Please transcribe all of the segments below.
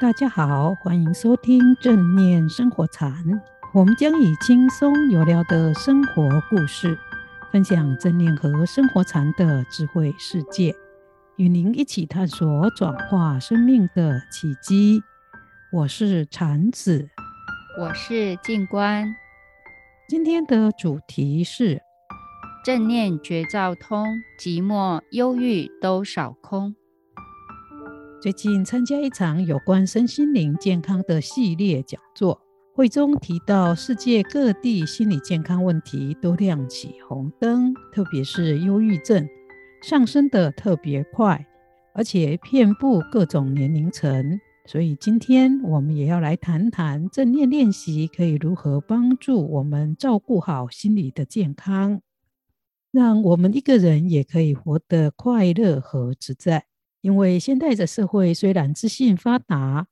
大家好，欢迎收听正念生活禅。我们将以轻松有料的生活故事，分享正念和生活禅的智慧世界，与您一起探索转化生命的契机。我是禅子，我是静观。今天的主题是正念觉照通，寂寞忧郁都扫空。最近参加一场有关身心灵健康的系列讲座，会中提到世界各地心理健康问题都亮起红灯，特别是忧郁症上升的特别快，而且遍布各种年龄层。所以今天我们也要来谈谈正念练习可以如何帮助我们照顾好心理的健康，让我们一个人也可以活得快乐和自在。因为现代的社会虽然资讯发达，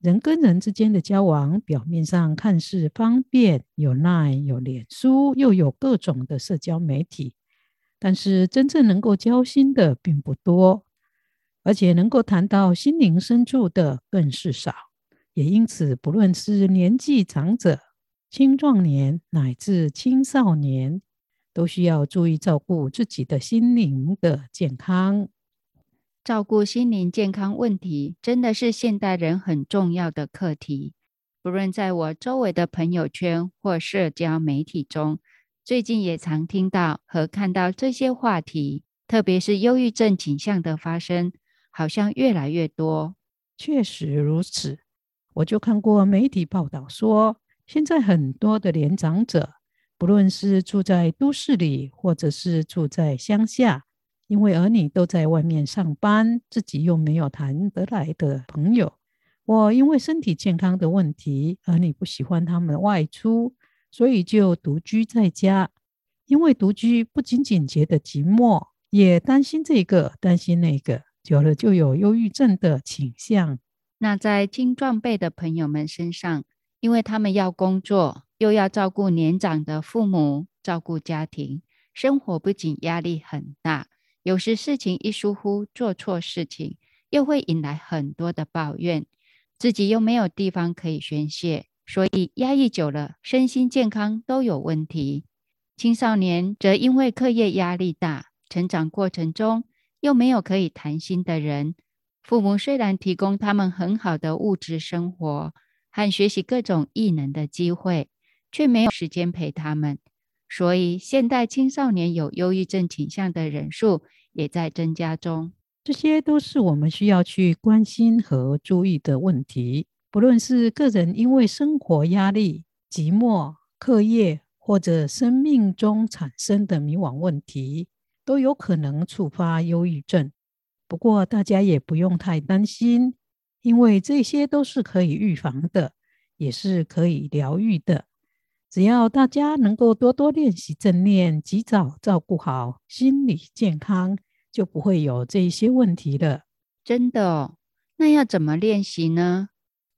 人跟人之间的交往表面上看似方便，有耐、有脸书，又有各种的社交媒体，但是真正能够交心的并不多，而且能够谈到心灵深处的更是少。也因此，不论是年纪长者、青壮年乃至青少年，都需要注意照顾自己的心灵的健康。照顾心灵健康问题，真的是现代人很重要的课题。不论在我周围的朋友圈或社交媒体中，最近也常听到和看到这些话题，特别是忧郁症倾向的发生，好像越来越多。确实如此，我就看过媒体报道说，现在很多的年长者，不论是住在都市里，或者是住在乡下。因为儿女都在外面上班，自己又没有谈得来的朋友。我因为身体健康的问题，儿女不喜欢他们外出，所以就独居在家。因为独居不仅仅觉得寂寞，也担心这个担心那个，久了就有忧郁症的倾向。那在青壮辈的朋友们身上，因为他们要工作，又要照顾年长的父母，照顾家庭，生活不仅压力很大。有时事情一疏忽，做错事情，又会引来很多的抱怨，自己又没有地方可以宣泄，所以压抑久了，身心健康都有问题。青少年则因为课业压力大，成长过程中又没有可以谈心的人，父母虽然提供他们很好的物质生活和学习各种异能的机会，却没有时间陪他们。所以，现代青少年有忧郁症倾向的人数也在增加中。这些都是我们需要去关心和注意的问题。不论是个人因为生活压力、寂寞、课业，或者生命中产生的迷惘问题，都有可能触发忧郁症。不过，大家也不用太担心，因为这些都是可以预防的，也是可以疗愈的。只要大家能够多多练习正念，及早照顾好心理健康，就不会有这些问题了。真的哦？那要怎么练习呢？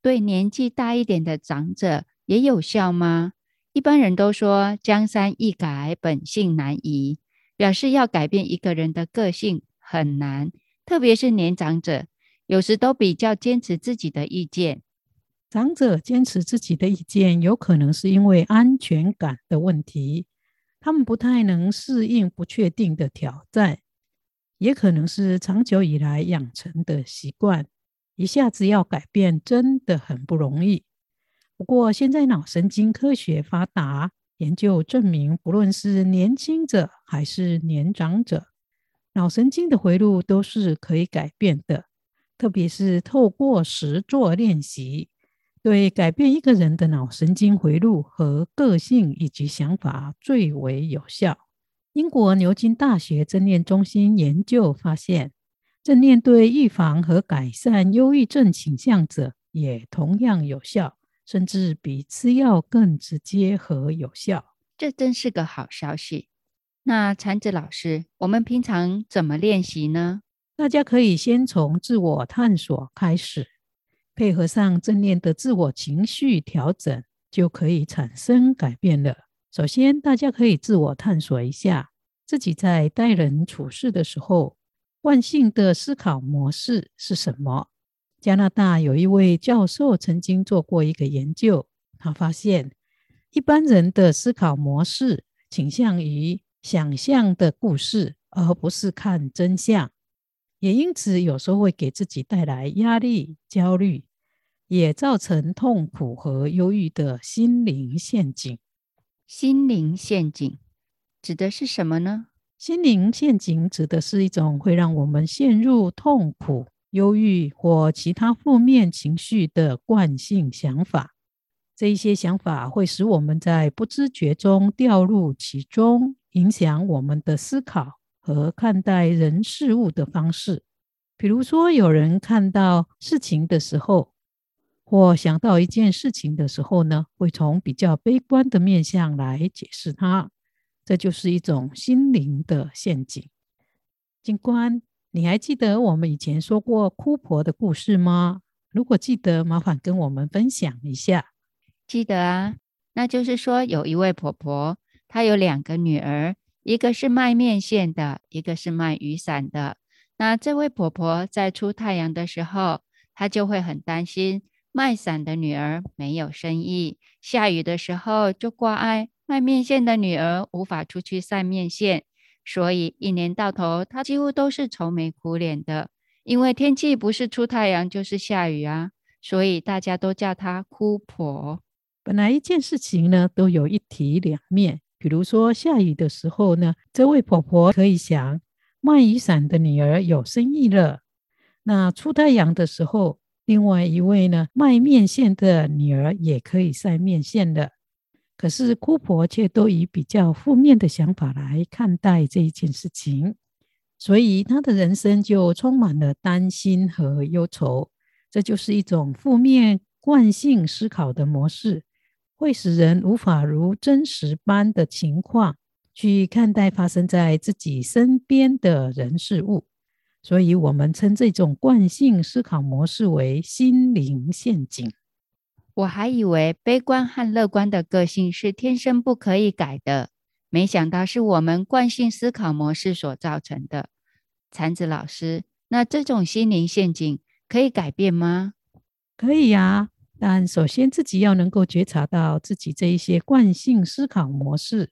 对年纪大一点的长者也有效吗？一般人都说江山易改，本性难移，表示要改变一个人的个性很难，特别是年长者，有时都比较坚持自己的意见。长者坚持自己的意见，有可能是因为安全感的问题，他们不太能适应不确定的挑战，也可能是长久以来养成的习惯，一下子要改变真的很不容易。不过现在脑神经科学发达，研究证明，不论是年轻者还是年长者，脑神经的回路都是可以改变的，特别是透过实作练习。对改变一个人的脑神经回路和个性以及想法最为有效。英国牛津大学正念中心研究发现，正念对预防和改善忧郁症倾向者也同样有效，甚至比吃药更直接和有效。这真是个好消息。那禅子老师，我们平常怎么练习呢？大家可以先从自我探索开始。配合上正念的自我情绪调整，就可以产生改变了。首先，大家可以自我探索一下自己在待人处事的时候，惯性的思考模式是什么？加拿大有一位教授曾经做过一个研究，他发现一般人的思考模式倾向于想象的故事，而不是看真相，也因此有时候会给自己带来压力、焦虑，也造成痛苦和忧郁的心灵陷阱。心灵陷阱指的是什么呢？心灵陷阱指的是一种会让我们陷入痛苦。忧郁或其他负面情绪的惯性想法，这一些想法会使我们在不知觉中掉入其中，影响我们的思考和看待人事物的方式。比如说，有人看到事情的时候，或想到一件事情的时候呢，会从比较悲观的面向来解释它，这就是一种心灵的陷阱。警官。你还记得我们以前说过哭婆的故事吗？如果记得，麻烦跟我们分享一下。记得啊，那就是说有一位婆婆，她有两个女儿，一个是卖面线的，一个是卖雨伞的。那这位婆婆在出太阳的时候，她就会很担心卖伞的女儿没有生意；下雨的时候，就挂碍卖面线的女儿无法出去晒面线。所以一年到头，她几乎都是愁眉苦脸的，因为天气不是出太阳就是下雨啊，所以大家都叫她哭婆。本来一件事情呢，都有一体两面。比如说下雨的时候呢，这位婆婆可以想，卖雨伞的女儿有生意了；那出太阳的时候，另外一位呢，卖面线的女儿也可以晒面线了。可是姑婆却都以比较负面的想法来看待这一件事情，所以她的人生就充满了担心和忧愁。这就是一种负面惯性思考的模式，会使人无法如真实般的情况去看待发生在自己身边的人事物。所以我们称这种惯性思考模式为心灵陷阱。我还以为悲观和乐观的个性是天生不可以改的，没想到是我们惯性思考模式所造成的。禅子老师，那这种心灵陷阱可以改变吗？可以呀，但首先自己要能够觉察到自己这一些惯性思考模式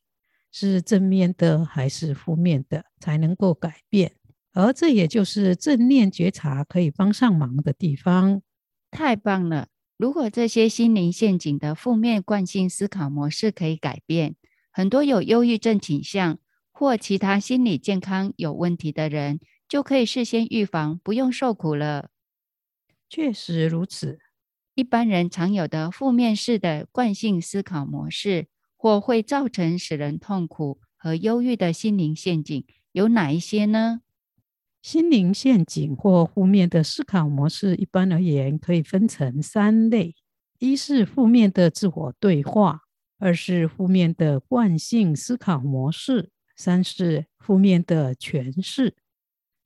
是正面的还是负面的，才能够改变。而这也就是正念觉察可以帮上忙的地方。太棒了！如果这些心灵陷阱的负面惯性思考模式可以改变，很多有忧郁症倾向或其他心理健康有问题的人，就可以事先预防，不用受苦了。确实如此。一般人常有的负面式的惯性思考模式，或会造成使人痛苦和忧郁的心灵陷阱，有哪一些呢？心灵陷阱或负面的思考模式，一般而言可以分成三类：一是负面的自我对话；二是负面的惯性思考模式；三是负面的诠释。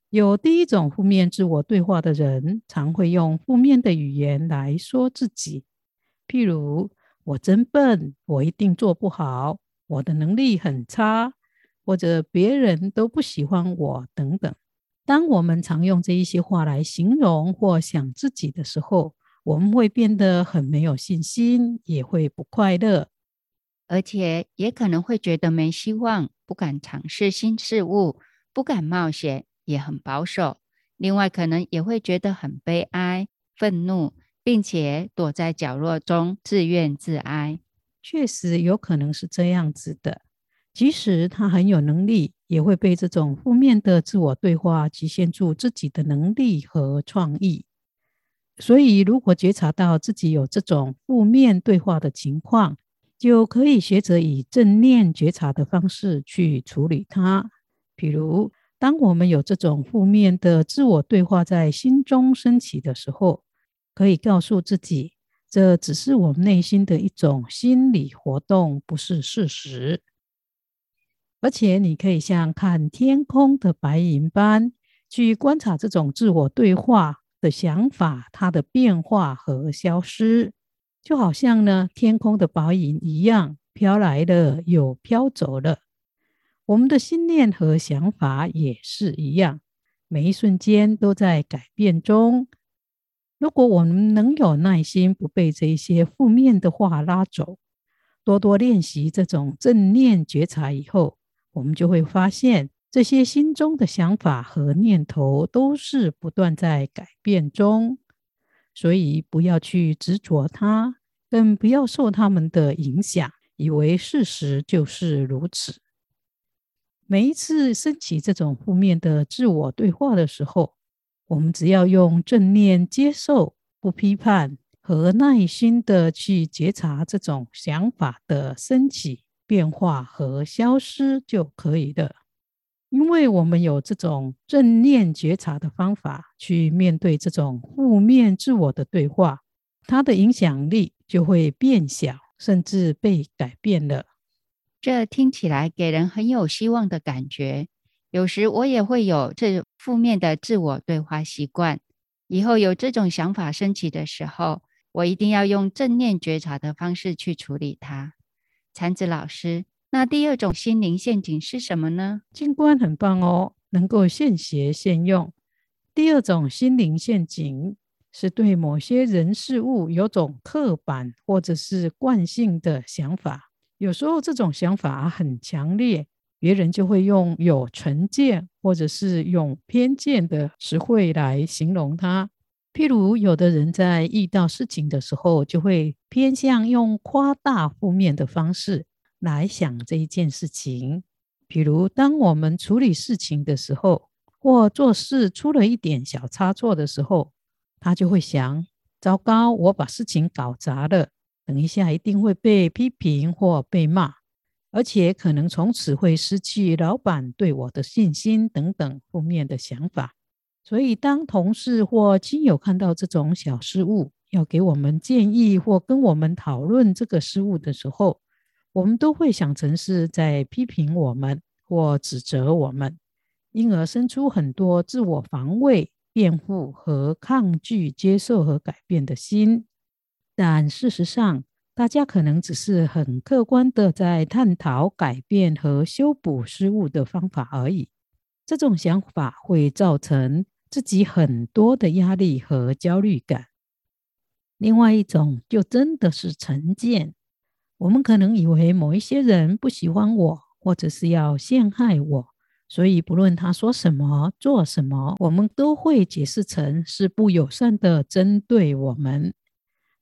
有第一种负面自我对话的人，常会用负面的语言来说自己，譬如“我真笨”“我一定做不好”“我的能力很差”或者“别人都不喜欢我”等等。当我们常用这一些话来形容或想自己的时候，我们会变得很没有信心，也会不快乐，而且也可能会觉得没希望，不敢尝试新事物，不敢冒险，也很保守。另外，可能也会觉得很悲哀、愤怒，并且躲在角落中自怨自哀。确实有可能是这样子的。即使他很有能力，也会被这种负面的自我对话局限住自己的能力和创意。所以，如果觉察到自己有这种负面对话的情况，就可以学着以正念觉察的方式去处理它。比如，当我们有这种负面的自我对话在心中升起的时候，可以告诉自己，这只是我们内心的一种心理活动，不是事实。而且，你可以像看天空的白云般去观察这种自我对话的想法，它的变化和消失，就好像呢天空的白云一样，飘来了又飘走了。我们的心念和想法也是一样，每一瞬间都在改变中。如果我们能有耐心，不被这些负面的话拉走，多多练习这种正念觉察以后，我们就会发现，这些心中的想法和念头都是不断在改变中。所以不要去执着它，更不要受他们的影响，以为事实就是如此。每一次升起这种负面的自我对话的时候，我们只要用正念接受、不批判和耐心的去觉察这种想法的升起、变化和消失就可以了。因为我们有这种正念觉察的方法去面对这种负面自我的对话，它的影响力就会变小，甚至被改变了。这听起来给人很有希望的感觉。有时我也会有这负面的自我对话习惯。以后有这种想法升起的时候，我一定要用正念觉察的方式去处理它。禅子老师，那第二种心灵陷阱是什么呢？静观很棒哦，能够现学现用。第二种心灵陷阱是对某些人事物有种刻板或者是惯性的想法，有时候这种想法很强烈。别人就会用有成见或者是用偏见的词汇来形容他。譬如，有的人在遇到事情的时候，就会偏向用夸大负面的方式来想这一件事情。譬如，当我们处理事情的时候，或做事出了一点小差错的时候，他就会想：糟糕，我把事情搞砸了，等一下一定会被批评或被骂。而且可能从此会失去老板对我的信心等等负面的想法。所以，当同事或亲友看到这种小失误，要给我们建议或跟我们讨论这个失误的时候，我们都会想成是在批评我们或指责我们，因而生出很多自我防卫、辩护和抗拒接受和改变的心。但事实上，大家可能只是很客观的在探讨改变和修补失误的方法而已。这种想法会造成自己很多的压力和焦虑感。另外一种就真的是成见，我们可能以为某一些人不喜欢我，或者是要陷害我，所以不论他说什么、做什么，我们都会解释成是不友善的针对我们。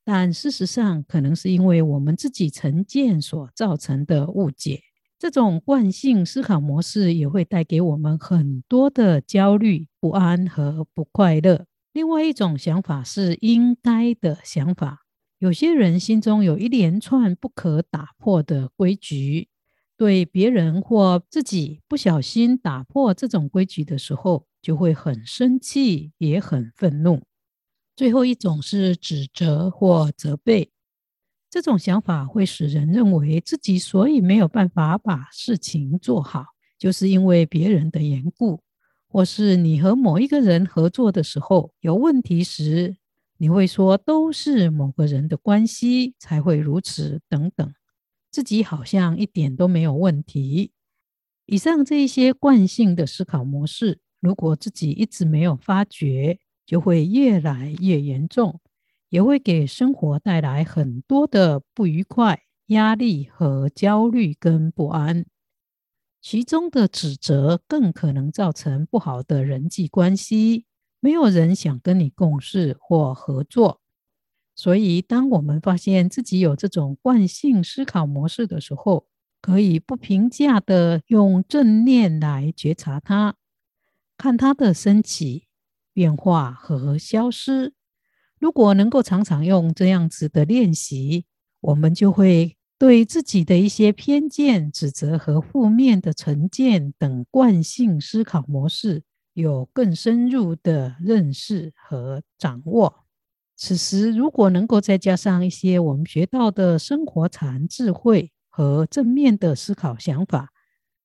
但事实上，可能是因为我们自己成见所造成的误解。这种惯性思考模式也会带给我们很多的焦虑、不安和不快乐。另外一种想法是应该的想法。有些人心中有一连串不可打破的规矩，对别人或自己不小心打破这种规矩的时候，就会很生气，也很愤怒。最后一种是指责或责备，这种想法会使人认为自己所以没有办法把事情做好，就是因为别人的缘故，或是你和某一个人合作的时候有问题时，你会说都是某个人的关系才会如此等等，自己好像一点都没有问题。以上这一些惯性的思考模式，如果自己一直没有发觉，就会越来越严重，也会给生活带来很多的不愉快、压力和焦虑跟不安。其中的指责更可能造成不好的人际关系，没有人想跟你共事或合作。所以，当我们发现自己有这种惯性思考模式的时候，可以不评价的用正念来觉察它，看它的升起。变化和消失。如果能够常常用这样子的练习，我们就会对自己的一些偏见、指责和负面的成见等惯性思考模式有更深入的认识和掌握。此时，如果能够再加上一些我们学到的生活禅智慧和正面的思考想法，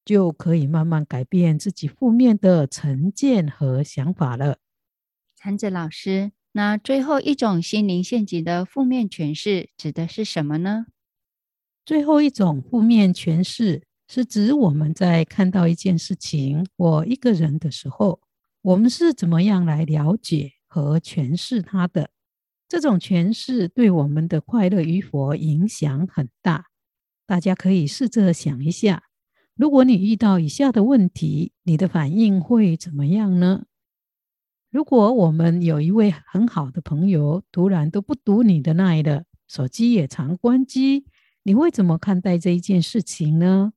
就可以慢慢改变自己负面的成见和想法了。禅子老师，那最后一种心灵陷阱的负面诠释指的是什么呢？最后一种负面诠释是指我们在看到一件事情或一个人的时候，我们是怎么样来了解和诠释它的。这种诠释对我们的快乐与否影响很大。大家可以试着想一下，如果你遇到以下的问题，你的反应会怎么样呢？如果我们有一位很好的朋友，突然都不读你的 LINE 了，手机也常关机，你会怎么看待这一件事情呢？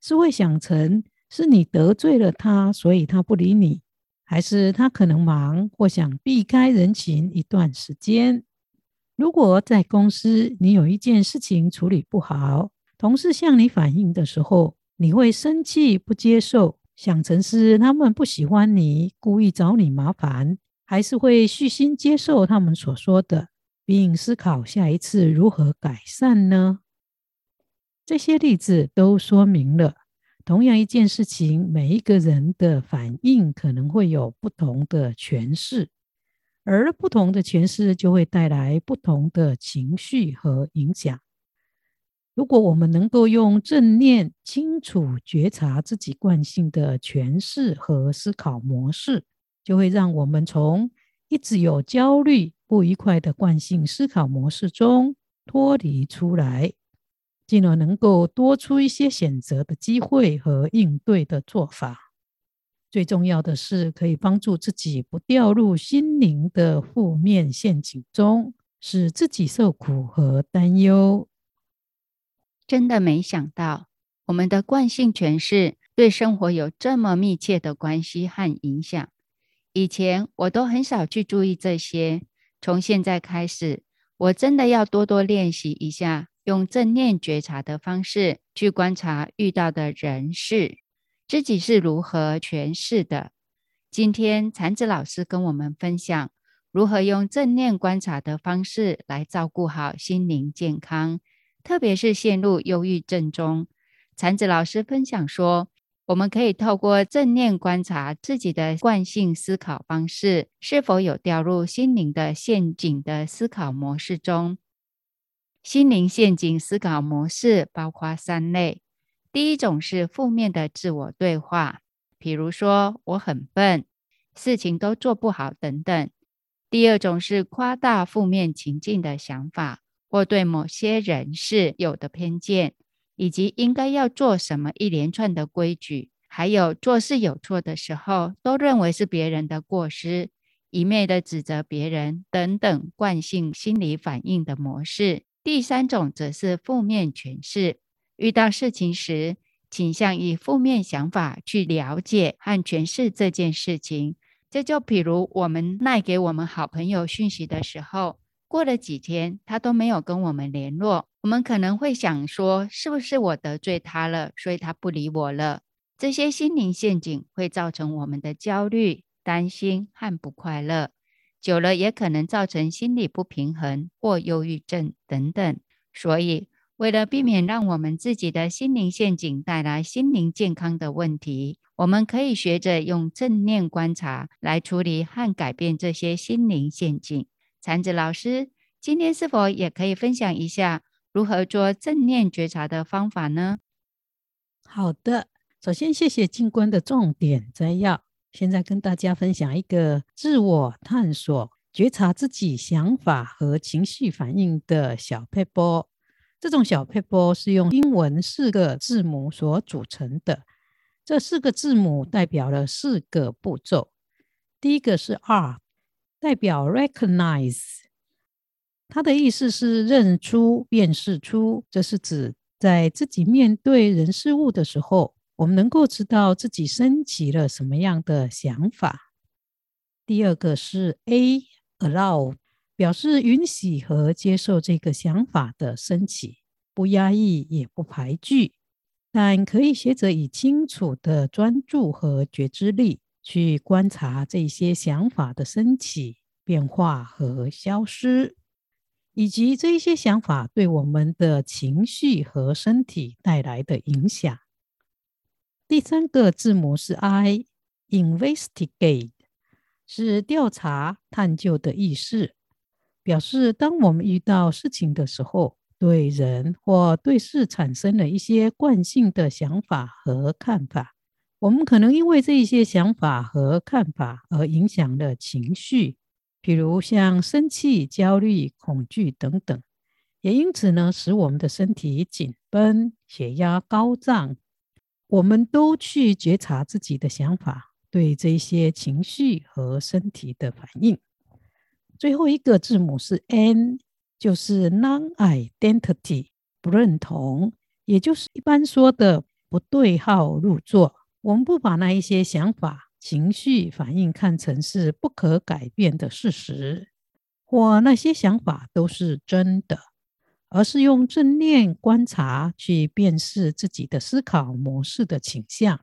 是会想成是你得罪了他，所以他不理你，还是他可能忙或想避开人群一段时间？如果在公司你有一件事情处理不好，同事向你反映的时候，你会生气不接受，想成是他们不喜欢你，故意找你麻烦，还是会虚心接受他们所说的，并思考下一次如何改善呢？这些例子都说明了，同样一件事情，每一个人的反应可能会有不同的诠释，而不同的诠释就会带来不同的情绪和影响。如果我们能够用正念清楚觉察自己惯性的诠释和思考模式，就会让我们从一直有焦虑、不愉快的惯性思考模式中脱离出来。进而能够多出一些选择的机会和应对的做法。最重要的是，可以帮助自己不掉入心灵的负面陷阱中，使自己受苦和担忧。真的没想到，我们的惯性诠释对生活有这么密切的关系和影响。以前我都很少去注意这些，从现在开始，我真的要多多练习一下。用正念觉察的方式去观察遇到的人事，自己是如何诠释的。今天禅子老师跟我们分享如何用正念观察的方式来照顾好心灵健康，特别是陷入忧郁症中。禅子老师分享说，我们可以透过正念观察自己的惯性思考方式，是否有掉入心灵的陷阱的思考模式中。心灵陷阱思考模式包括三类，第一种是负面的自我对话，比如说我很笨，事情都做不好等等；第二种是夸大负面情境的想法，或对某些人事有的偏见，以及应该要做什么一连串的规矩，还有做事有错的时候都认为是别人的过失，一昧的指责别人等等惯性心理反应的模式。第三种则是负面诠释，遇到事情时，倾向以负面想法去了解和诠释这件事情。这就比如我们赖给我们好朋友讯息的时候，过了几天他都没有跟我们联络，我们可能会想说，是不是我得罪他了，所以他不理我了？这些心灵陷阱会造成我们的焦虑、担心和不快乐。久了也可能造成心理不平衡或忧郁症等等，所以为了避免让我们自己的心灵陷阱带来心灵健康的问题，我们可以学着用正念观察来处理和改变这些心灵陷阱。禅子老师今天是否也可以分享一下如何做正念觉察的方法呢？好的，首先谢谢静观的重点摘要。现在跟大家分享一个自我探索、觉察自己想法和情绪反应的小配波。这种小配波是用英文四个字母所组成的。这四个字母代表了四个步骤。第一个是 R，代表 Recognize，它的意思是认出、辨识出。这是指在自己面对人事物的时候。我们能够知道自己升起了什么样的想法。第二个是 A，Allow，表示允许和接受这个想法的升起，不压抑也不排拒，但可以学着以清楚的专注和觉知力去观察这些想法的升起、变化和消失，以及这些想法对我们的情绪和身体带来的影响。第三个字母是 I，investigate，是调查、探究的意思，表示当我们遇到事情的时候，对人或对事产生了一些惯性的想法和看法，我们可能因为这一些想法和看法而影响了情绪，比如像生气、焦虑、恐惧等等，也因此呢，使我们的身体紧绷、血压高涨。我们都去觉察自己的想法，对这些情绪和身体的反应。最后一个字母是 N，就是 Non-identity，不认同，也就是一般说的不对号入座。我们不把那一些想法、情绪反应看成是不可改变的事实，或那些想法都是真的，而是用正念观察去辨识自己的思考模式的倾向。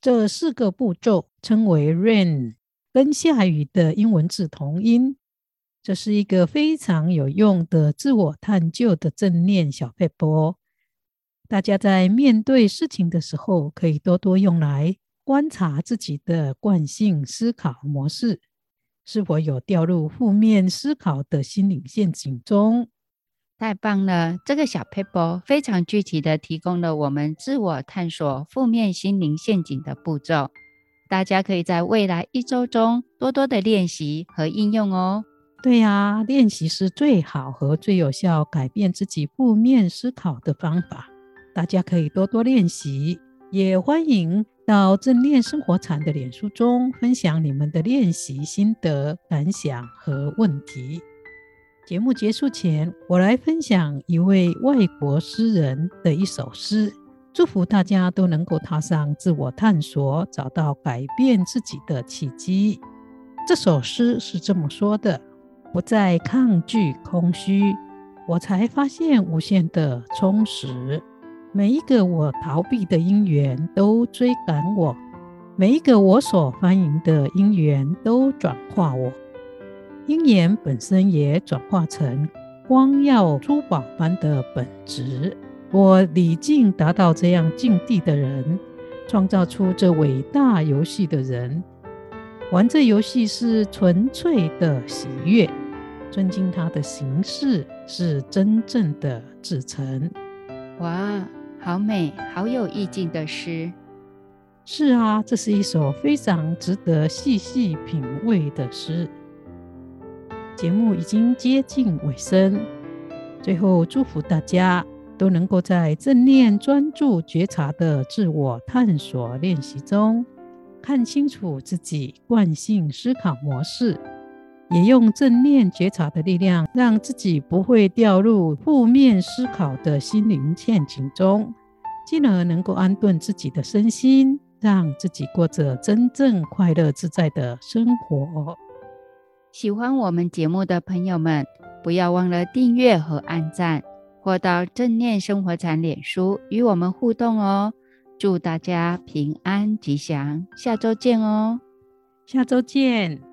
这四个步骤称为 RAIN，跟下雨的英文字同音。这是一个非常有用的自我探究的正念小撇步。大家在面对事情的时候，可以多多用来观察自己的惯性思考模式，是否有掉入负面思考的心灵陷阱中。太棒了！这个小 paper 非常具体的提供了我们自我探索负面心灵陷阱的步骤，大家可以在未来一周中多多的练习和应用哦。对呀，练习是最好和最有效改变自己负面思考的方法。大家可以多多练习，也欢迎到正念生活禅的脸书中分享你们的练习心得、感想和问题。节目结束前，我来分享一位外国诗人的一首诗，祝福大家都能够踏上自我探索，找到改变自己的契机。这首诗是这么说的：不再抗拒空虚，我才发现无限的充实。每一个我逃避的因缘都追赶我，每一个我所欢迎的因缘都转化我，因缘本身也转化成光耀珠宝般的本质。我礼敬达到这样境地的人，创造出这伟大游戏的人，玩这游戏是纯粹的喜悦，尊敬他的形式是真正的至诚。哇！好美，好有意境的诗。是啊，这是一首非常值得细细品味的诗。节目已经接近尾声，最后祝福大家都能够在正念专注觉察的自我探索练习中，看清楚自己惯性思考模式。也用正念觉察的力量，让自己不会掉入负面思考的心灵陷阱中，进而能够安顿自己的身心，让自己过着真正快乐自在的生活。喜欢我们节目的朋友们，不要忘了订阅和按赞，或到正念生活禅脸书与我们互动哦。祝大家平安吉祥，下周见哦！下周见。